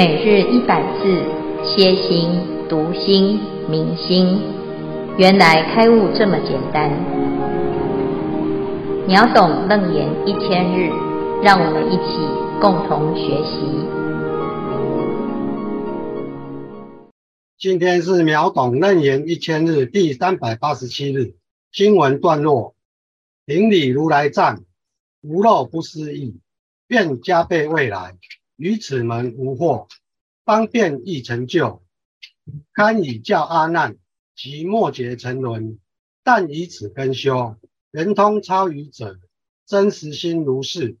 每日一百字，歇心、读心、明心，原来开悟这么简单。秒懂楞严一千日，让我们一起共同学习。今天是秒懂楞严一千日第三百八十七日，经文段落：顶礼如来藏，无漏不思议，愿加倍未来。于此门无惑，方便易成就，堪以教阿难及末劫沉沦。但以此根修，圆通超愚者，真实心如是。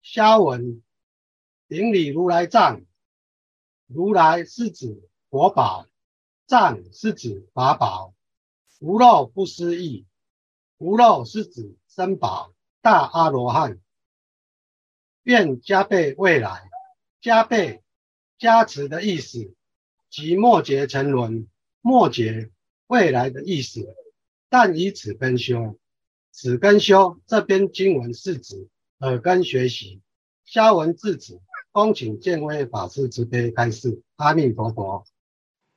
消文顶礼如来藏，如来是指佛宝，藏是指法宝，无漏不思议，无漏是指僧宝大阿罗汉。愿加倍未来，加倍加持的意思，即末劫沉沦，末劫未来的意思。但以此根修，此根修这边经文是指耳根学习。消文至此，恭请见微法师慈悲开示。阿弥陀佛。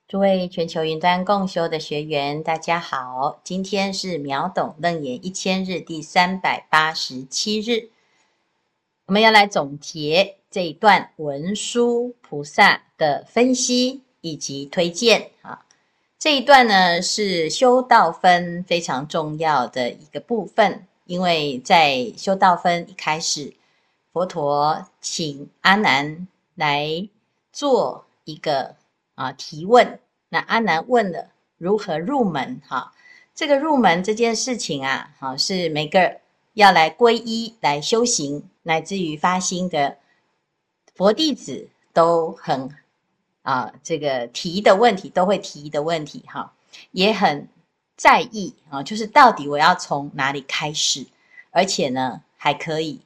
诸位全球云端共修的学员，大家好，今天是秒懂楞严一千日第三百八十七日。我们要来总结这一段文殊菩萨的分析以及推荐啊，这一段呢是修道分非常重要的一个部分，因为在修道分一开始，佛陀请阿难来做一个啊提问，那阿难问了如何入门哈，这个入门这件事情啊，好是每个要来皈依来修行。乃至于发心的佛弟子都很啊，这个提的问题都会提的问题哈，也很在意啊，就是到底我要从哪里开始，而且呢，还可以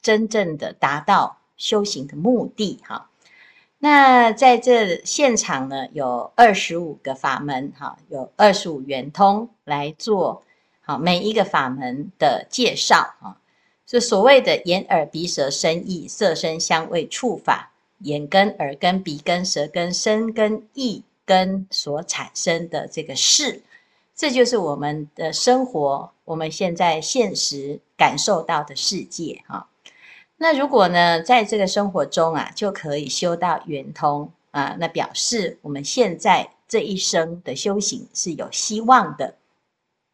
真正的达到修行的目的哈。那在这现场呢，有二十五个法门哈，有二十五圆通来做好每一个法门的介绍啊。这所谓的眼耳鼻舌身意色声香味触法，眼根、耳根、鼻根、舌根、身根、意根所产生的这个事，这就是我们的生活，我们现在现实感受到的世界哈。那如果呢，在这个生活中啊，就可以修到圆通啊，那表示我们现在这一生的修行是有希望的。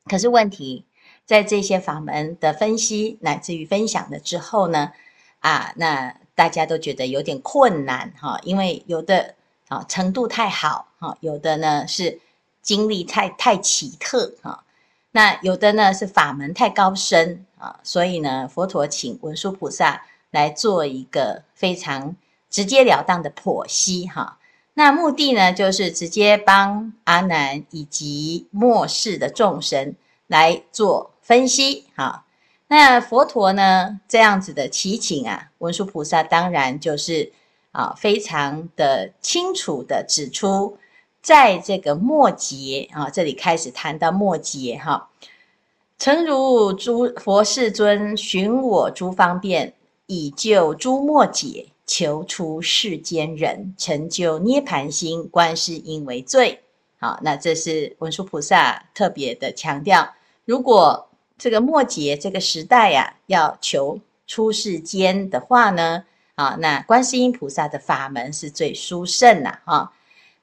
可是问题。在这些法门的分析乃至于分享了之后呢，啊，那大家都觉得有点困难哈，因为有的啊程度太好哈，有的呢是经历太太奇特哈，那有的呢是法门太高深啊，所以呢，佛陀请文殊菩萨来做一个非常直截了当的剖析哈，那目的呢就是直接帮阿难以及末世的众生来做。分析好，那佛陀呢，这样子的祈请啊，文殊菩萨当然就是啊，非常的清楚的指出，在这个末劫啊，这里开始谈到末劫哈，诚如诸佛世尊寻我诸方便，以救诸末劫，求出世间人，成就涅槃心，观世音为最。好，那这是文殊菩萨特别的强调，如果这个末劫这个时代呀、要求出世间的话呢，啊，那观世音菩萨的法门是最殊胜了啊。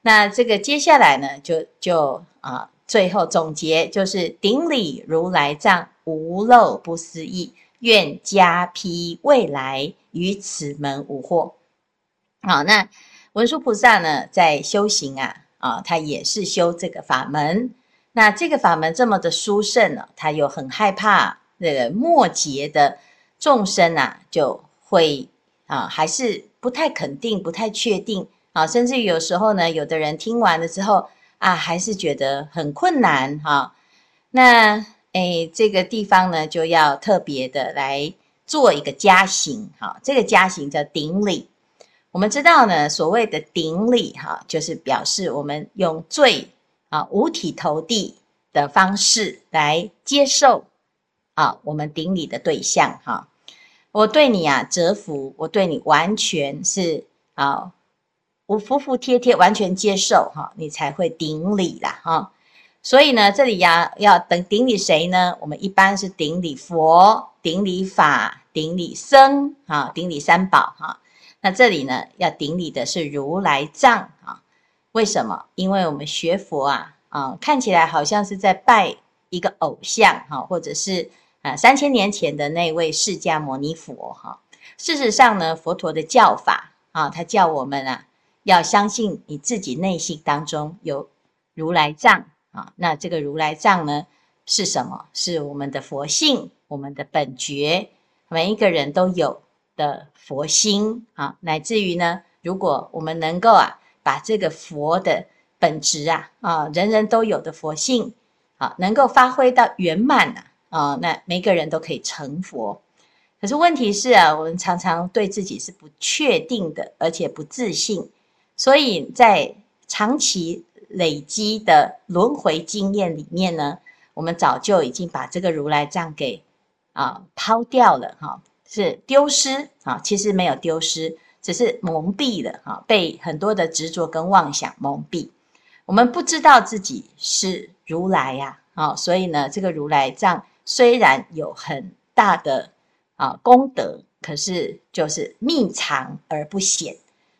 那这个接下来呢，就就啊，最后总结就是顶礼如来藏，无漏不思议，愿加披未来，于此门无惑。好，那文殊菩萨呢，在修行啊，啊，他也是修这个法门。那这个法门这么的殊胜呢，他又很害怕那个末劫的众生啊，就会啊，还是不太肯定、不太确定啊，甚至于有时候呢，有的人听完了之后啊，还是觉得很困难哈、那诶，这个地方呢，就要特别的来做一个加行哈、这个加行叫顶礼。我们知道呢，所谓的顶礼哈、就是表示我们用最啊，五体投地的方式来接受啊，我们顶礼的对象哈、啊。我对你啊折服，我对你完全是啊我服服帖帖，完全接受哈，你才会顶礼啦哈。所以呢，这里呀要等顶礼谁呢？我们一般是顶礼佛、顶礼法、顶礼僧啊，顶礼三宝哈。那这里呢，要顶礼的是如来藏啊。为什么？因为我们学佛啊啊，看起来好像是在拜一个偶像哈，或者是啊三千年前的那位释迦牟尼佛哈。事实上呢，佛陀的教法啊，他叫我们啊，要相信你自己内心当中有如来藏啊。那这个如来藏呢，是什么？是我们的佛性，我们的本觉，每一个人都有的佛心啊。乃至于呢，如果我们能够啊，把这个佛的本质啊啊，人人都有的佛性啊，能够发挥到圆满啊啊，那每个人都可以成佛。可是问题是啊，我们常常对自己是不确定的，而且不自信，所以在长期累积的轮回经验里面呢，我们早就已经把这个如来藏给啊抛掉了哈，是丢失啊，其实没有丢失，只是蒙蔽了哈，被很多的执着跟妄想蒙蔽，我们不知道自己是如来呀啊，所以呢，这个如来藏虽然有很大的。啊，功德可是就是秘藏而不显，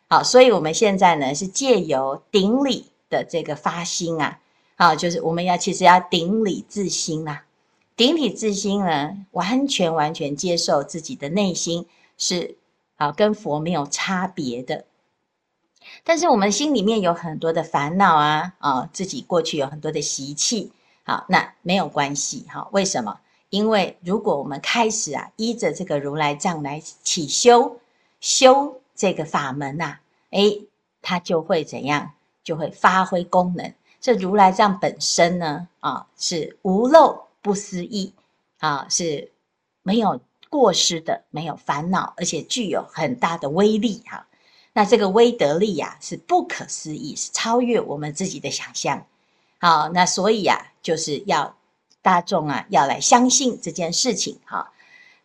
好，所以我们现在呢是借由顶礼的这个发心啊，啊，就是我们要其实要顶礼自心啊，顶礼自心呢，完全完全接受自己的内心是啊跟佛没有差别的，但是我们心里面有很多的烦恼啊，啊，自己过去有很多的习气，好，那没有关系，哈，为什么？因为如果我们开始啊，依着这个如来藏来起修修这个法门呐、啊，诶，它就会怎样？就会发挥功能。这如来藏本身呢，啊，是无漏不思议啊，是没有过失的，没有烦恼，而且具有很大的威力哈、那这个威德力呀、是不可思议，是超越我们自己的想象。好，那所以呀、就是要。大众啊，要来相信这件事情哈。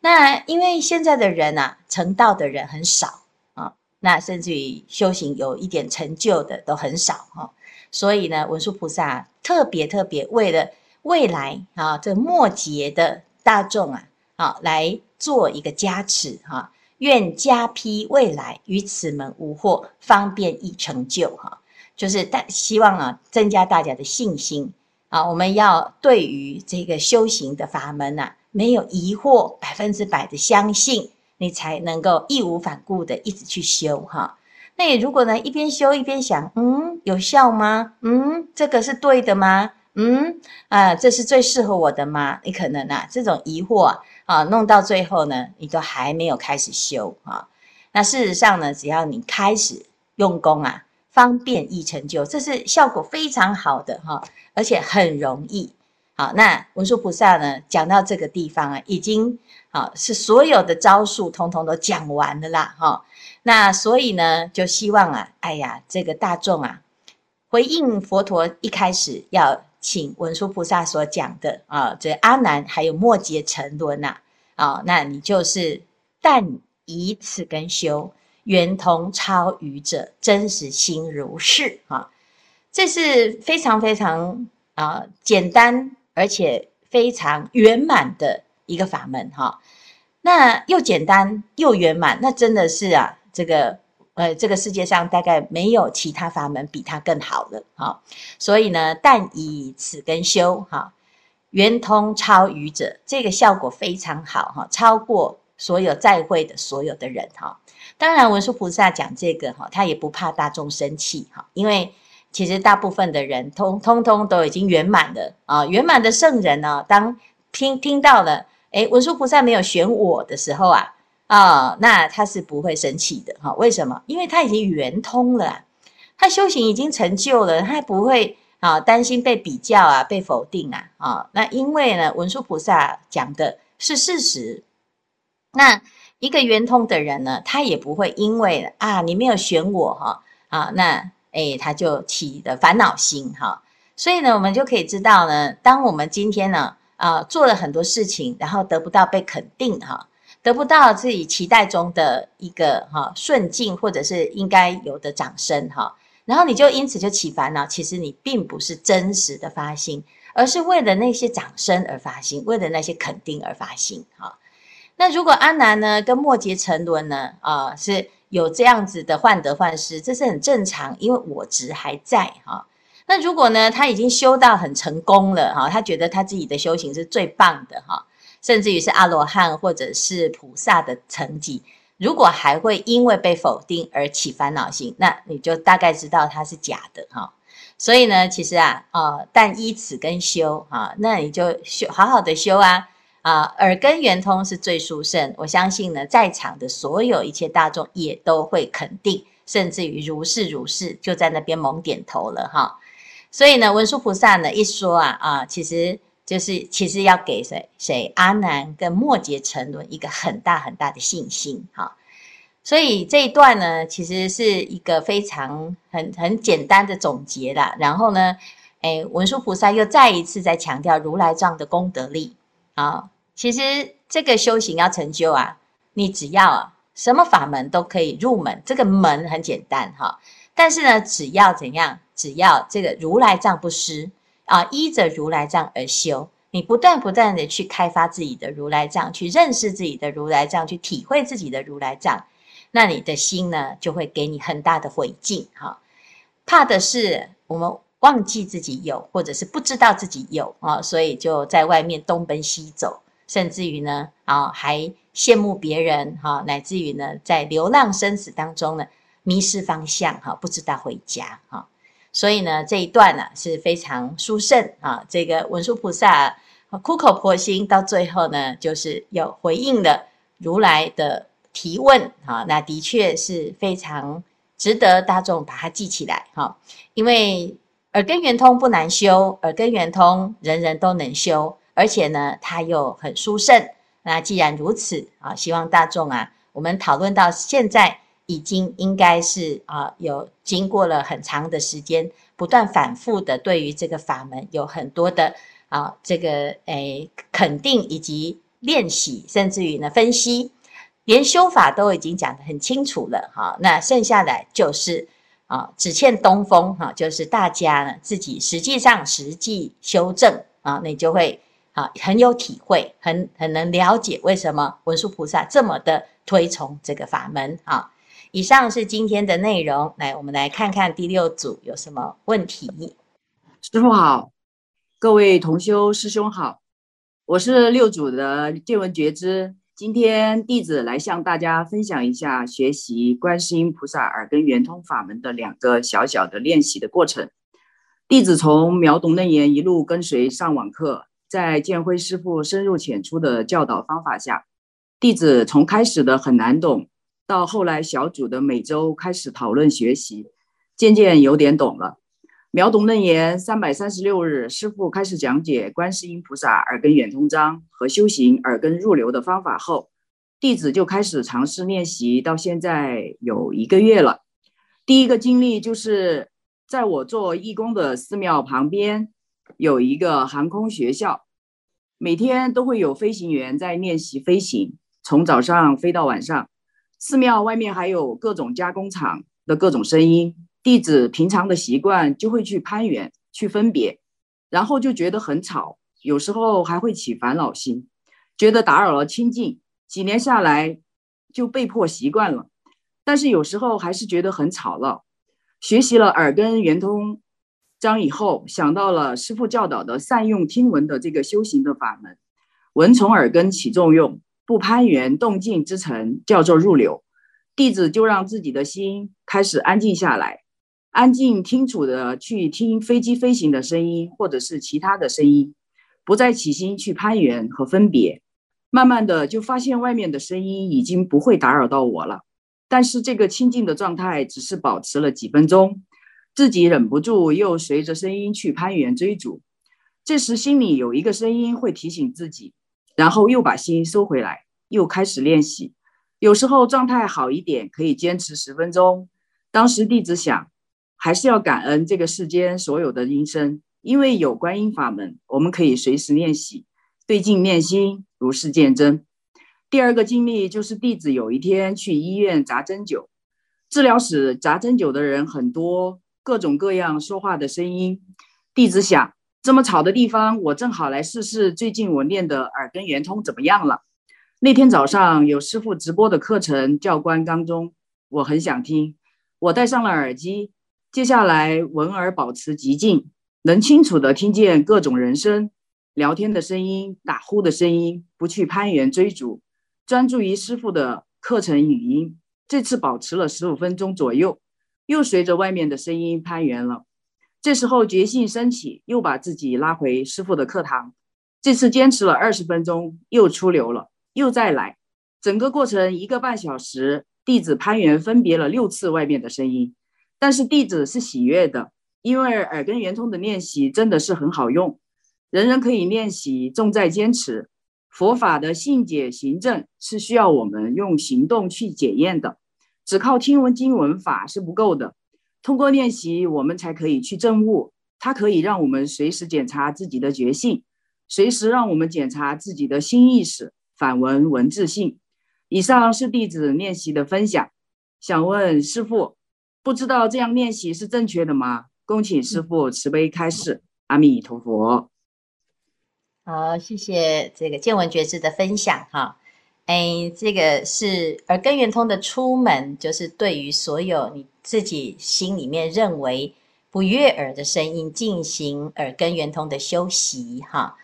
那因为现在的人啊，成道的人很少啊，那甚至于修行有一点成就的都很少哈。所以呢，文殊菩萨特别特别为了未来啊，这末劫的大众啊，啊，来做一个加持哈。愿加批未来于此门无惑，方便易成就哈。就是大希望啊，增加大家的信心。啊，我们要对于这个修行的法门呐、没有疑惑，百分之百的相信，你才能够义无反顾的一直去修哈。那你如果呢，一边修一边想，嗯，有效吗？嗯，这个是对的吗？嗯，啊，这是最适合我的吗？你可能啊，这种疑惑，啊，弄到最后呢，你都还没有开始修啊。那事实上呢，只要你开始用功啊。方便易成就，这是效果非常好的哈，而且很容易。好，那文殊菩萨呢，讲到这个地方啊，已经啊是所有的招数通通都讲完了啦哈。那所以呢，就希望啊，哎呀，这个大众啊，回应佛陀一开始要请文殊菩萨所讲的啊，这阿难还有末劫沉沦呐，啊，那你就是但以此根修。圆通超愚者，真实心如是啊！这是非常非常啊简单，而且非常圆满的一个法门哈。那又简单又圆满，那真的是啊，这个呃，这个世界上大概没有其他法门比它更好了哈。所以呢，但以此根修哈，圆通超愚者，这个效果非常好哈，超过所有在会的所有的人哈。当然，文殊菩萨讲这个哈，他也不怕大众生气哈，因为其实大部分的人通通通都已经圆满了啊，圆满的圣人呢，当听听到了，诶，文殊菩萨没有选我的时候啊，啊，那他是不会生气的哈。为什么？因为他已经圆通了，他修行已经成就了，他不会啊担心被比较啊，被否定啊啊。那因为呢，文殊菩萨讲的是事实，那。一个圆通的人呢，他也不会因为啊你没有选我哈啊那诶他就起的烦恼心哈，所以呢我们就可以知道呢，当我们今天呢啊做了很多事情，然后得不到被肯定哈，得不到自己期待中的一个哈顺境，或者是应该有的掌声哈，然后你就因此就起烦恼。其实你并不是真实的发心，而是为了那些掌声而发心，为了那些肯定而发心哈。那如果阿南呢，跟末劫沉沦呢，啊是有这样子的患得患失，这是很正常，因为我执还在哈。那如果呢，他已经修到很成功了哈，他觉得他自己的修行是最棒的哈。甚至于是阿罗汉或者是菩萨的层级，如果还会因为被否定而起烦恼心，那你就大概知道它是假的哈。所以呢，其实啊，呃，但依此跟修啊，那你就修好好的修啊啊，耳根圆通是最殊胜。我相信呢，在场的所有一切大众也都会肯定，甚至于如是如是，就在那边猛点头了哈。所以呢，文殊菩萨呢一说啊啊，其实。就是其实要给谁谁阿难跟末劫沉沦一个很大很大的信心哈，所以这一段呢，其实是一个非常很很简单的总结啦。然后呢，诶，文殊菩萨又再一次在强调如来藏的功德力啊。其实这个修行要成就啊，你只要什么法门都可以入门，这个门很简单哈。但是呢，只要怎样，只要这个如来藏不失。啊，依着如来藏而修，你不断不断的去开发自己的如来藏，去认识自己的如来藏，去体会自己的如来藏，那你的心呢，就会给你很大的回敬。哈，怕的是我们忘记自己有，或者是不知道自己有啊，所以就在外面东奔西走，甚至于呢，啊，还羡慕别人哈，乃至于呢，在流浪生死当中呢，迷失方向哈，不知道回家哈。所以呢，这一段呢、啊、是非常殊胜啊。这个文殊菩萨苦口婆心，到最后呢，就是有回应了如来的提问啊。那的确是非常值得大众把它记起来哈。因为耳根圆通不难修，耳根圆通人人都能修，而且呢，它又很殊胜。那既然如此啊，希望大众啊，我们讨论到现在。已经应该是啊，有经过了很长的时间，不断反复的对于这个法门有很多的啊，这个诶肯定以及练习，甚至于呢分析，连修法都已经讲得很清楚了哈。那剩下来就是啊，只欠东风哈，就是大家呢自己实际上实际修正啊，你就会啊很有体会，很很能了解为什么文殊菩萨这么的推崇这个法门啊。以上是今天的内容，来，我们来看看第六组有什么问题。师傅好，各位同修师兄好，我是六组的见闻觉知，今天弟子来向大家分享一下学习观世音菩萨耳根圆通法门的两个小小的练习的过程。弟子从秒懂楞严一路跟随上网课，在建辉师傅深入浅出的教导方法下，弟子从开始的很难懂。到后来，小组的每周开始讨论学习，渐渐有点懂了。秒懂楞严三百三十六日，师父开始讲解观世音菩萨耳根圆通章和修行耳根入流的方法后，弟子就开始尝试练习，到现在有一个月了。第一个经历就是在我做义工的寺庙旁边有一个航空学校，每天都会有飞行员在练习飞行，从早上飞到晚上。寺庙外面还有各种加工厂的各种声音，弟子平常的习惯就会去攀缘、去分别，然后就觉得很吵，有时候还会起烦恼心，觉得打扰了清净。几年下来就被迫习惯了，但是有时候还是觉得很吵闹。学习了耳根圆通章以后，想到了师父教导的善用听闻的这个修行的法门，闻从耳根起作用。不攀缘动静之尘叫做入流，弟子就让自己的心开始安静下来，安静清楚的去听飞机飞行的声音，或者是其他的声音，不再起心去攀缘和分别。慢慢的就发现外面的声音已经不会打扰到我了，但是这个清静的状态只是保持了几分钟，自己忍不住又随着声音去攀缘追逐，这时心里有一个声音会提醒自己。然后又把心收回来，又开始练习。有时候状态好一点，可以坚持十分钟。当时弟子想，还是要感恩这个世间所有的音声，因为有观音法门，我们可以随时练习，对境念心，如是见真。第二个经历就是弟子有一天去医院扎针灸，治疗室扎针灸的人很多，各种各样说话的声音。弟子想，这么吵的地方，我正好来试试最近我练的耳根圆通怎么样了。那天早上有师傅直播的课程，教官当中，我很想听，我戴上了耳机，接下来闻耳保持极静，能清楚地听见各种人声、聊天的声音、打呼的声音，不去攀援追逐。专注于师傅的课程语音，这次保持了十五分钟左右，又随着外面的声音攀援了。这时候觉性升起，又把自己拉回师傅的课堂。这次坚持了二十分钟，又出流了，又再来。整个过程一个半小时，弟子攀援分别了六次外面的声音，但是弟子是喜悦的，因为耳根圆通的练习真的是很好用，人人可以练习，重在坚持。佛法的信解行证是需要我们用行动去检验的，只靠听闻经文法是不够的。通过练习，我们才可以去证悟。它可以让我们随时检查自己的觉性，随时让我们检查自己的心意识、反文文字性。以上是弟子练习的分享。想问师父，不知道这样练习是正确的吗？恭请师父慈悲开示。阿弥陀佛。好，谢谢这个见闻觉知的分享哈。哎，这个是耳根圆通的出门，就是对于所有你自己心里面认为不悦耳的声音进行耳根圆通的修习哈。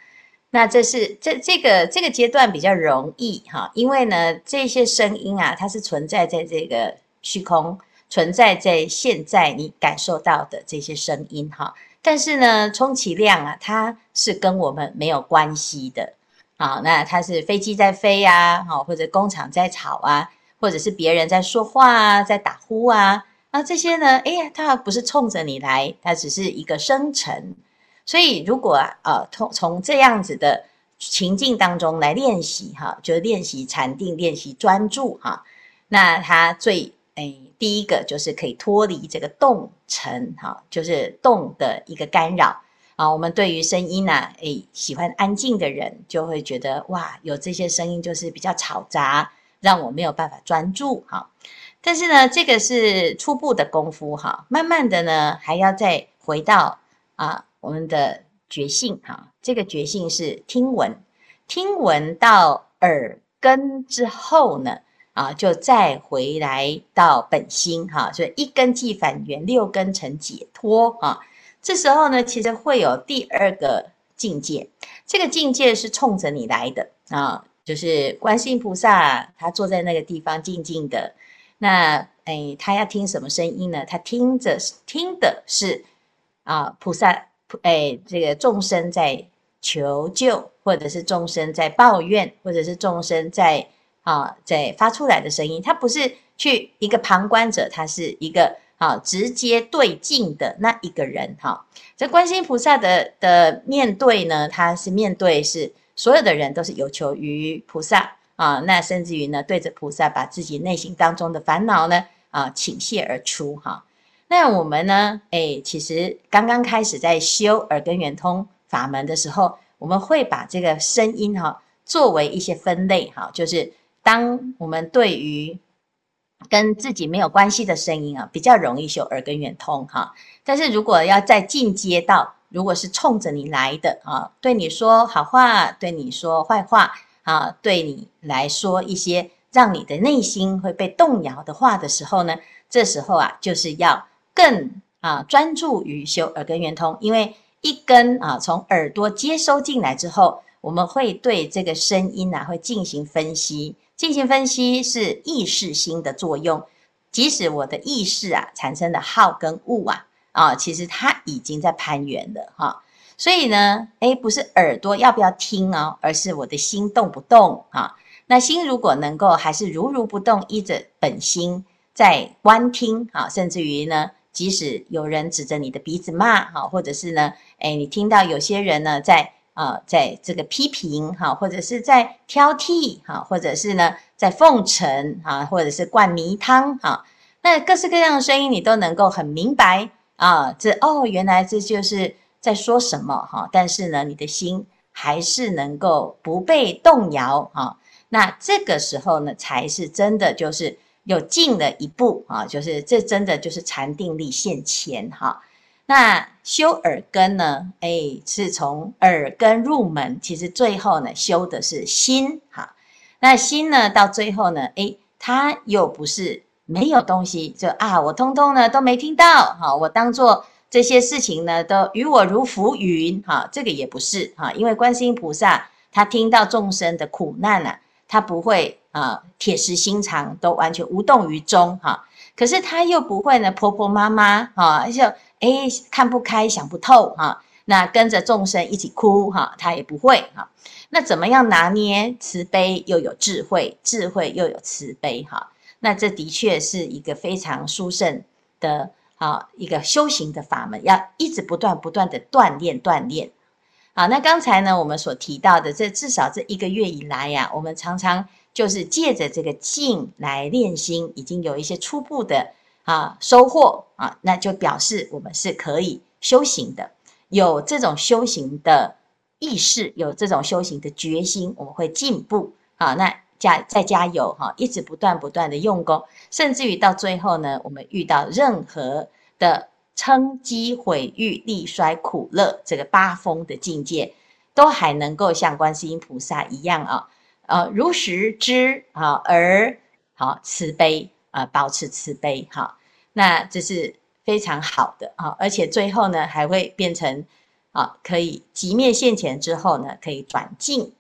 那这是这这个这个阶段比较容易哈，因为呢这些声音啊，它是存在在这个虚空，存在在现在你感受到的这些声音哈。但是呢，充其量啊，它是跟我们没有关系的。好，那它是飞机在飞啊，好，或者工厂在吵啊，或者是别人在说话啊，在打呼啊，那这些呢，哎呀，它不是冲着你来，它只是一个生成。所以，如果啊，呃，从从这样子的情境当中来练习哈，就是练习禅定，练习专注哈，那它最。哎，第一个就是可以脱离这个动尘哈，就是动的一个干扰啊。我们对于声音呢，哎，喜欢安静的人就会觉得哇，有这些声音就是比较嘈杂，让我没有办法专注哈。但是呢，这个是初步的功夫哈，慢慢的呢，还要再回到啊我们的觉性哈。这个觉性是听闻，听闻到耳根之后呢。啊，就再回来到本心哈，所以一根即返元，六根成解脱啊。这时候呢，其实会有第二个境界，这个境界是冲着你来的啊，就是观世音菩萨他坐在那个地方静静的。那哎，他要听什么声音呢？他听着听的是啊，菩萨哎，这个众生在求救，或者是众生在抱怨，或者是众生在。啊，在发出来的声音，他不是去一个旁观者，他是一个啊直接对镜的那一个人哈。这观世音菩萨的的面对呢，他是面对是所有的人都是有求于菩萨啊，那甚至于呢对着菩萨把自己内心当中的烦恼呢啊倾泻而出哈。那我们呢，哎，其实刚刚开始在修耳根圆通法门的时候，我们会把这个声音哈作为一些分类哈，就是。当我们对于跟自己没有关系的声音啊，比较容易修耳根圆通哈。但是如果要再进阶到，如果是冲着你来的啊，对你说好话，对你说坏话啊，对你来说一些让你的内心会被动摇的话的时候呢，这时候啊，就是要更啊专注于修耳根圆通，因为一根啊从耳朵接收进来之后，我们会对这个声音啊会进行分析。进行分析是意识心的作用，即使我的意识啊产生的好跟恶啊啊，其实它已经在攀缘了哈。所以呢，诶，不是耳朵要不要听哦，而是我的心动不动啊。那心如果能够还是如如不动，依着本心在观听啊，甚至于呢，即使有人指着你的鼻子骂哈，或者是呢，诶，你听到有些人呢在。啊，在这个批评哈，或者是在挑剔哈，或者是呢，在奉承啊，或者是灌迷汤哈，那各式各样的声音你都能够很明白啊，这哦，原来这就是在说什么哈。但是呢，你的心还是能够不被动摇啊。那这个时候呢，才是真的就是有进了一步啊，就是这真的就是禅定力现前哈。那修耳根呢，哎，是从耳根入门，其实最后呢，修的是心哈。那心呢，到最后呢，哎，它又不是没有东西，就啊，我通通呢都没听到哈，我当做这些事情呢都与我如浮云哈，这个也不是哈，因为观世音菩萨他听到众生的苦难啊。他不会啊，铁石心肠都完全无动于衷哈。可是他又不会呢，婆婆妈妈哈，就哎看不开想不透哈。那跟着众生一起哭哈，他也不会哈。那怎么样拿捏慈悲又有智慧，智慧又有慈悲哈？那这的确是一个非常殊胜的啊一个修行的法门，要一直不断不断的锻炼锻炼。好，那刚才呢，我们所提到的，这至少这一个月以来呀，我们常常就是借着这个静来练心，已经有一些初步的啊收获啊，那就表示我们是可以修行的，有这种修行的意识，有这种修行的决心，我们会进步啊。那加再加油哈，一直不断不断的用功，甚至于到最后呢，我们遇到任何的。称讥毁誉利衰苦乐，这个八风的境界，都还能够像观世音菩萨一样啊，呃，如实知啊，而好慈悲啊，保持慈悲哈，那这是非常好的啊，而且最后呢，还会变成啊，可以即灭现前之后呢，可以转进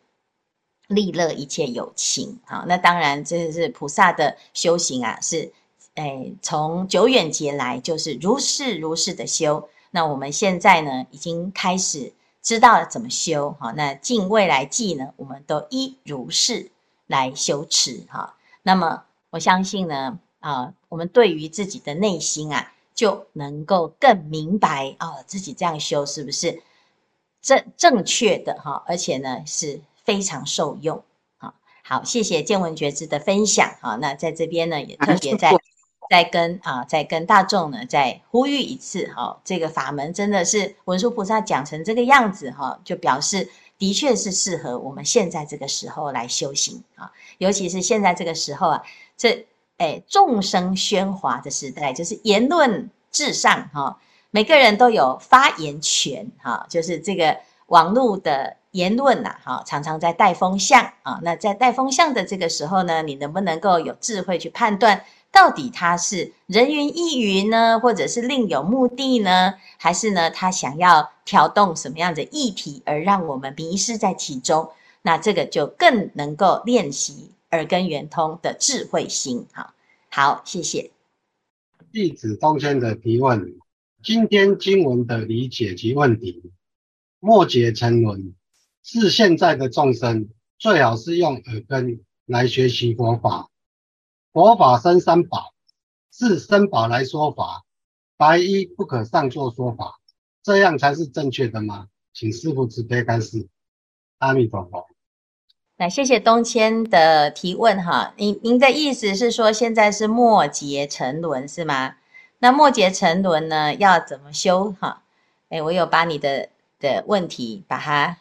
利乐一切有情啊，那当然这是菩萨的修行啊，是。哎，从久远劫来就是如是如是的修。那我们现在呢，已经开始知道怎么修哈。那尽未来际呢，我们都依如是来修持哈。那么我相信呢，啊，我们对于自己的内心啊，就能够更明白啊，自己这样修是不是正正确的哈？而且呢，是非常受用。啊，好，谢谢见闻觉知的分享啊。那在这边呢，也特别在。在跟啊，在跟大众呢，再呼吁一次哈，这个法门真的是文殊菩萨讲成这个样子哈，就表示的确是适合我们现在这个时候来修行啊，尤其是现在这个时候啊，这哎众生喧哗的时代，就是言论至上哈，每个人都有发言权哈，就是这个网络的言论呐哈，常常在带风向啊，那在带风向的这个时候呢，你能不能够有智慧去判断？到底他是人云亦云呢，或者是另有目的呢？还是呢，他想要挑动什么样的议题，而让我们迷失在其中？那这个就更能够练习耳根圆通的智慧心。好，好，谢谢。弟子东迁的提问：今天经文的理解及问题，末劫沉沦，是现在的众生最好是用耳根来学习佛法。佛法生三宝，是僧宝来说法，白衣不可上座说法，这样才是正确的吗？请师父慈悲开示。阿弥陀佛。来，谢谢东迁的提问哈。您您的意思是说，现在是末劫沉沦是吗？那末劫沉沦呢，要怎么修哈？哎，我有把你的的问题把它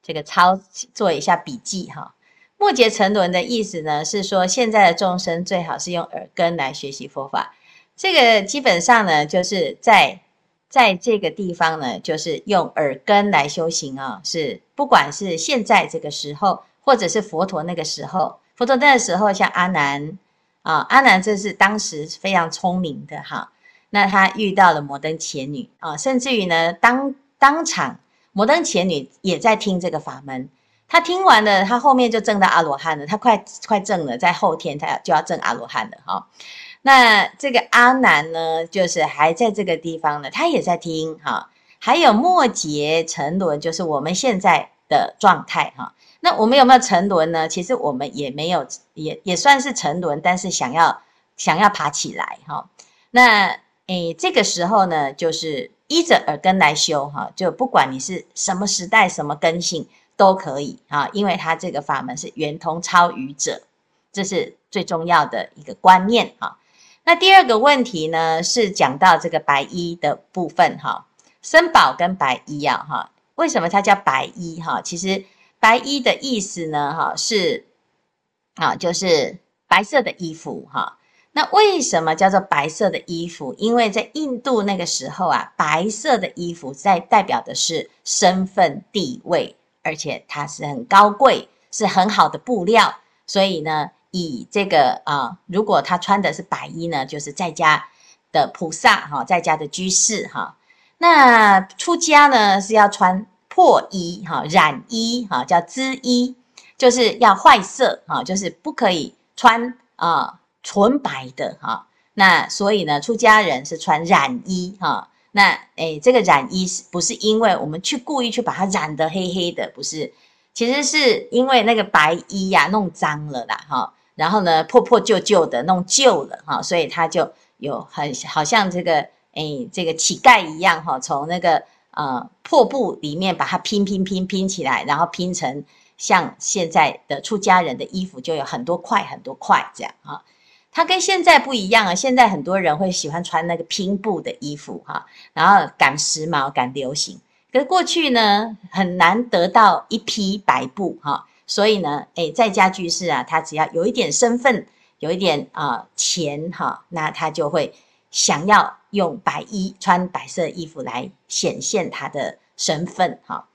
这个抄做一下笔记哈。末劫沉沦的意思呢，是说现在的众生最好是用耳根来学习佛法。这个基本上呢，就是在在这个地方呢，就是用耳根来修行啊、是不管是现在这个时候，或者是佛陀那个时候，佛陀那个时候，像阿难啊，阿难这是当时非常聪明的哈。那他遇到了摩登伽女啊，甚至于呢，当当场摩登伽女也在听这个法门。他听完了，他后面就证到阿罗汉了。他快快证了，在后天他就要证阿罗汉了哈。那这个阿难呢，就是还在这个地方呢，他也在听哈。还有末劫沉沦，就是我们现在的状态哈。那我们有没有沉沦呢？其实我们也没有，也也算是沉沦，但是想要想要爬起来哈。那诶，这个时候呢，就是依着耳根来修哈，就不管你是什么时代、什么根性。都可以啊，因为它这个法门是圆通超愚者，这是最重要的一个观念哈。那第二个问题呢，是讲到这个白衣的部分哈，僧宝跟白衣啊哈，为什么它叫白衣哈？其实白衣的意思呢哈，是啊，就是白色的衣服哈。那为什么叫做白色的衣服？因为在印度那个时候啊，白色的衣服在代表的是身份地位，而且它是很高贵，是很好的布料。所以呢，以这个啊，如果他穿的是白衣呢，就是在家的菩萨哈，在家的居士哈。那出家呢是要穿破衣哈，染衣哈，叫繻衣，就是要坏色哈，就是不可以穿啊。纯白的哈，那所以呢，出家人是穿染衣哈。那诶，这个染衣是不是因为我们去故意去把它染得黑黑的？不是，其实是因为那个白衣呀弄脏了啦哈，然后呢破破旧旧的弄旧了哈，所以它就有很好像这个诶这个乞丐一样哈，从那个呃破布里面把它拼拼拼拼起来，然后拼成像现在的出家人的衣服，就有很多块很多块这样哈。它跟现在不一样啊！现在很多人会喜欢穿那个拼布的衣服哈，然后赶时髦、赶流行。可是过去呢，很难得到一批白布哈，所以呢，诶，在家居士啊，他只要有一点身份，有一点啊、钱哈，那他就会想要用白衣穿白色衣服来显现他的身份哈。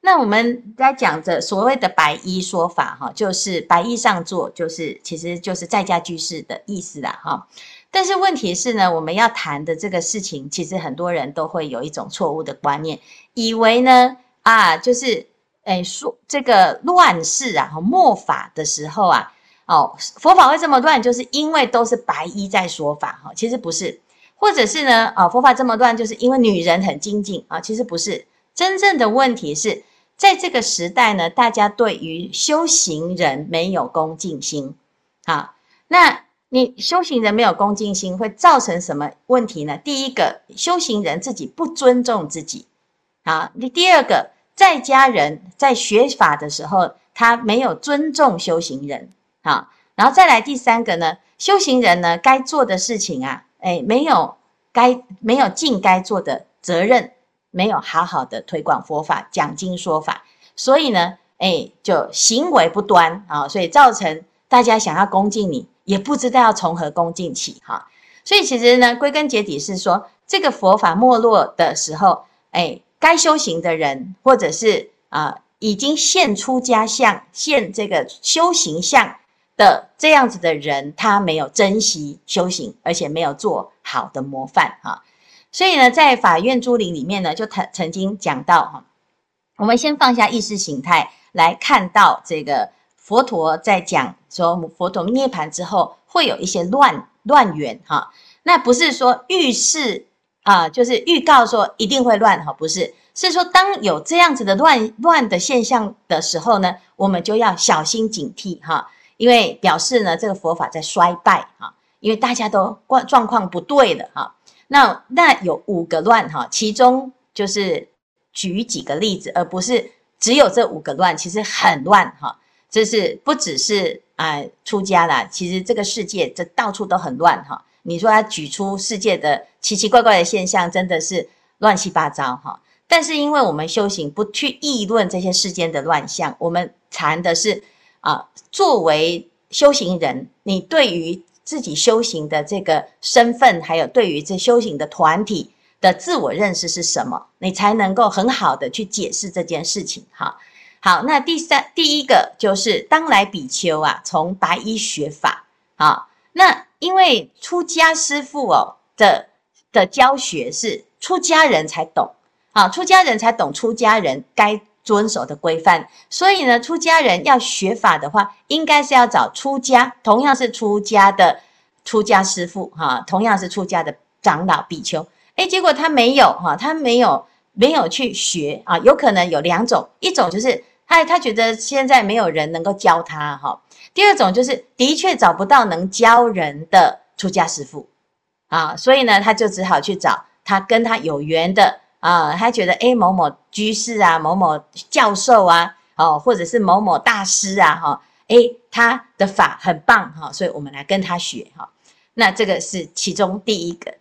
那我们在讲着所谓的白衣说法，哈，就是白衣上座，就是其实就是在家居士的意思啦，哈。但是问题是呢，我们要谈的这个事情，其实很多人都会有一种错误的观念，以为呢，啊，就是，诶，说这个乱世啊，末法的时候啊，哦，佛法会这么乱，就是因为都是白衣在说法，哈，其实不是，或者是呢，啊，佛法这么乱，就是因为女人很精进啊，其实不是，真正的问题是。在这个时代呢，大家对于修行人没有恭敬心，好，那你修行人没有恭敬心，会造成什么问题呢？第一个，修行人自己不尊重自己，好，你第二个，在家人在学法的时候，他没有尊重修行人，好，然后再来第三个呢，修行人呢该做的事情啊，诶，没有该没有尽该做的责任。没有好好的推广佛法、讲经说法，所以呢，哎，就行为不端啊，所以造成大家想要恭敬你，也不知道要从何恭敬起哈。所以其实呢，归根结底是说，这个佛法没落的时候，哎，该修行的人，或者是啊，已经现出家相、现这个修行相的这样子的人，他没有珍惜修行，而且没有做好的模范哈。所以呢，在法院珠林里面呢，就曾曾经讲到哈，我们先放下意识形态来看到这个佛陀在讲说，佛陀涅槃之后会有一些乱乱源哈，那不是说预示啊，就是预告说一定会乱哈，不是，是说当有这样子的乱乱的现象的时候呢，我们就要小心警惕哈，因为表示呢这个佛法在衰败哈，因为大家都状状况不对了哈。那那有五个乱哈，其中就是举几个例子，而不是只有这五个乱，其实很乱哈。这是不只是啊、出家啦，其实这个世界这到处都很乱哈。你说他举出世界的奇奇怪怪的现象，真的是乱七八糟哈。但是因为我们修行不去议论这些世间的乱象，我们禅的是啊，作为修行人，你对于。自己修行的这个身份，还有对于这修行的团体的自我认识是什么，你才能够很好的去解释这件事情。哈，好，那第三第一个就是当来比丘啊，从白衣学法啊，那因为出家师父哦的的教学是出家人才懂啊，出家人才懂出家人该遵守的规范，所以呢，出家人要学法的话，应该是要找出家，同样是出家的出家师父哈，同样是出家的长老比丘。诶，结果他没有哈，他没有没有去学啊，有可能有两种，一种就是他他觉得现在没有人能够教他哈，第二种就是的确找不到能教人的出家师父啊，所以呢，他就只好去找他跟他有缘的。啊，他觉得诶某某居士啊，某某教授啊，哦，或者是某某大师啊，哈，诶他的法很棒哈，所以我们来跟他学哈。那这个是其中第一个，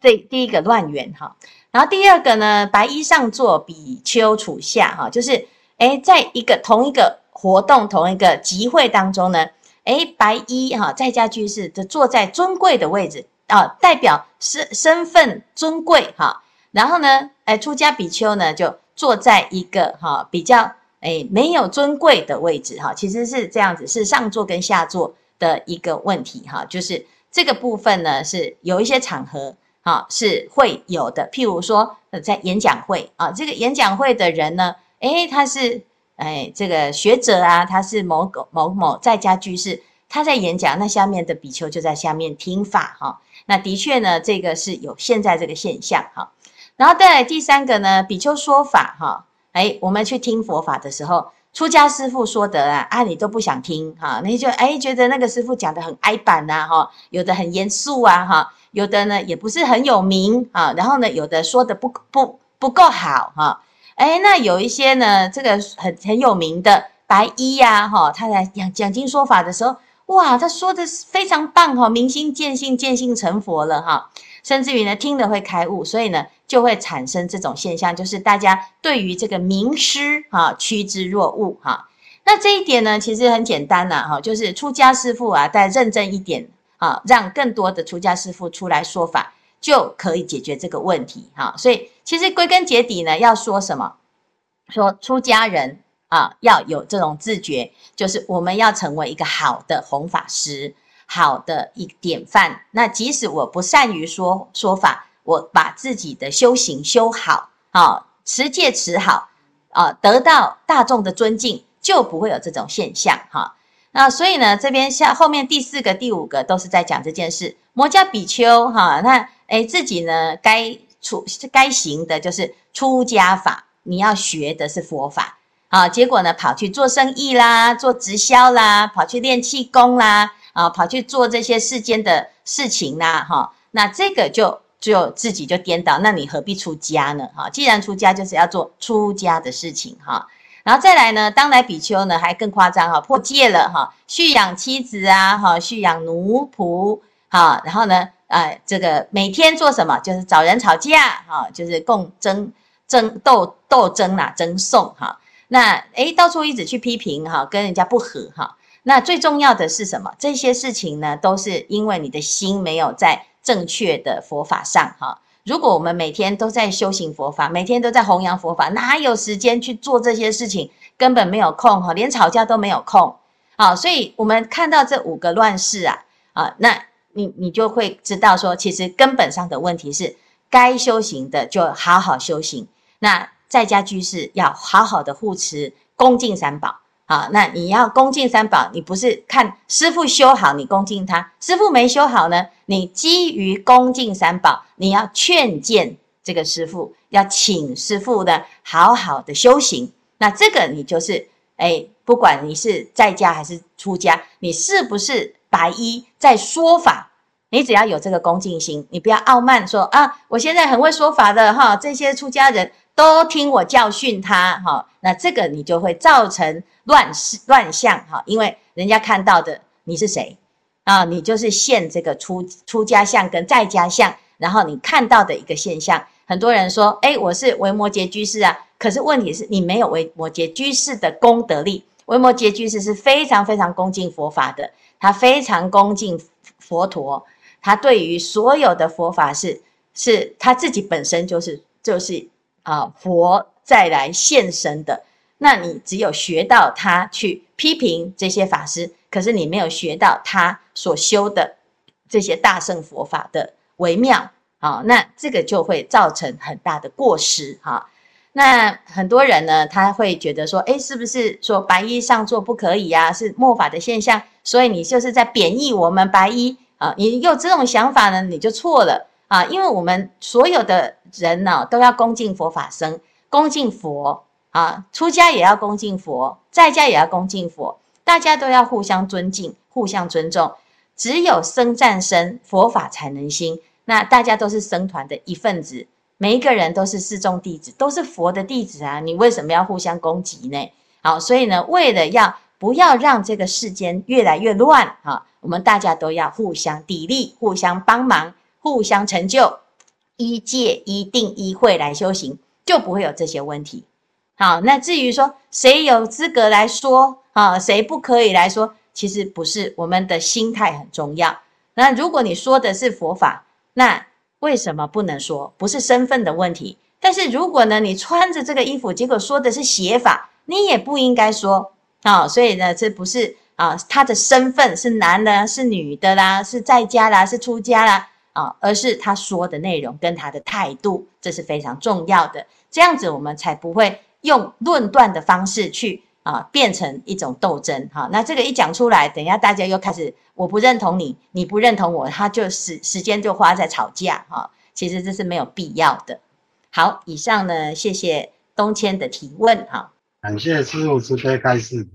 这第一个乱源哈。然后第二个呢，白衣上座，比丘处下哈，就是诶在一个同一个活动、同一个集会当中呢，哎，白衣哈在家居士的坐在尊贵的位置啊，代表身身份尊贵哈。然后呢，哎，出家比丘呢就坐在一个哈比较哎没有尊贵的位置哈，其实是这样子，是上座跟下座的一个问题哈，就是这个部分呢是有一些场合哈是会有的，譬如说呃在演讲会啊，这个演讲会的人呢，哎，他是哎这个学者啊，他是某个某某在家居士，他在演讲，那下面的比丘就在下面听法哈，那的确呢，这个是有现在这个现象哈。然后再来第三个呢，比丘说法哈，哎，我们去听佛法的时候，出家师父说的啊，啊你都不想听哈，你就哎觉得那个师父讲的很矮板呐哈，有的很严肃啊哈，有的呢也不是很有名啊，然后呢有的说的不不不够好哈，哎那有一些呢这个很很有名的白衣呀哈，他来讲讲经说法的时候，哇他说的非常棒哈，明心见性见性成佛了哈。甚至于呢，听了会开悟，所以呢，就会产生这种现象，就是大家对于这个名师哈趋之若鹜哈。那这一点呢，其实很简单呐哈，就是出家师父啊，再认真一点啊，让更多的出家师父出来说法，就可以解决这个问题哈。所以其实归根结底呢，要说什么？说出家人啊，要有这种自觉，就是我们要成为一个好的弘法师。好的一个典范。那即使我不善于说说法，我把自己的修行修好，啊，持戒持好，啊，得到大众的尊敬，就不会有这种现象，哈。那所以呢，这边下后面第四个、第五个都是在讲这件事。摩迦比丘，哈，那诶自己呢，该出该行的就是出家法，你要学的是佛法，啊，结果呢，跑去做生意啦，做直销啦，跑去练气功啦。啊，跑去做这些世间的事情呐，哈，那这个就就自己就颠倒，那你何必出家呢？哈，既然出家就是要做出家的事情，哈，然后再来呢，当来比丘呢还更夸张哈，破戒了哈，蓄养妻子啊，哈，蓄养奴仆，哈，然后呢，呃，这个每天做什么？就是找人吵架，哈，就是共争争斗斗争呐，争讼哈，那诶到处一直去批评哈，跟人家不和哈。那最重要的是什么？这些事情呢，都是因为你的心没有在正确的佛法上哈。如果我们每天都在修行佛法，每天都在弘扬佛法，哪有时间去做这些事情？根本没有空哈，连吵架都没有空。好，所以我们看到这五个乱世啊，啊，那你你就会知道说，其实根本上的问题是，该修行的就好好修行。那在家居士要好好的护持恭敬三宝。好，那你要恭敬三宝，你不是看师傅修好，你恭敬他；师傅没修好呢，你基于恭敬三宝，你要劝谏这个师傅，要请师傅呢好好的修行。那这个你就是，哎，不管你是在家还是出家，你是不是白衣在说法，你只要有这个恭敬心，你不要傲慢说啊，我现在很会说法的哈，这些出家人都听我教训他哈，那这个你就会造成。乱世乱象哈，因为人家看到的你是谁啊？你就是现这个出出家相跟在家相，然后你看到的一个现象。很多人说，哎，我是维摩诘居士啊，可是问题是你没有维摩诘居士的功德力。维摩诘居士是非常非常恭敬佛法的，他非常恭敬佛陀，他对于所有的佛法是是他自己本身就是就是啊佛再来现身的。那你只有学到他去批评这些法师，可是你没有学到他所修的这些大乘佛法的微妙啊，那这个就会造成很大的过失哈。那很多人呢，他会觉得说，哎，是不是说白衣上座不可以呀？是末法的现象，所以你就是在贬义我们白衣啊。你有这种想法呢，你就错了啊，因为我们所有的人呢，都要恭敬佛法僧，恭敬佛。啊，出家也要恭敬佛，在家也要恭敬佛，大家都要互相尊敬、互相尊重。只有僧战僧，佛法才能兴。那大家都是僧团的一份子，每一个人都是四众弟子，都是佛的弟子啊！你为什么要互相攻击呢？好，所以呢，为了要不要让这个世间越来越乱啊，我们大家都要互相砥砺、互相帮忙、互相成就，一戒、一定、一会来修行，就不会有这些问题。好，那至于说谁有资格来说啊，谁不可以来说，其实不是，我们的心态很重要。那如果你说的是佛法，那为什么不能说？不是身份的问题。但是如果呢，你穿着这个衣服，结果说的是邪法，你也不应该说啊、所以呢，这不是啊，他的身份是男的，是女的啦，是在家啦，是出家啦啊，而是他说的内容跟他的态度，这是非常重要的。这样子我们才不会用论断的方式去啊，变成一种斗争哈。那这个一讲出来，等一下大家又开始，我不认同你，你不认同我，他就时时间就花在吵架哈。其实这是没有必要的。好，以上呢，谢谢东谦的提问哈。感谢师父慈悲开示。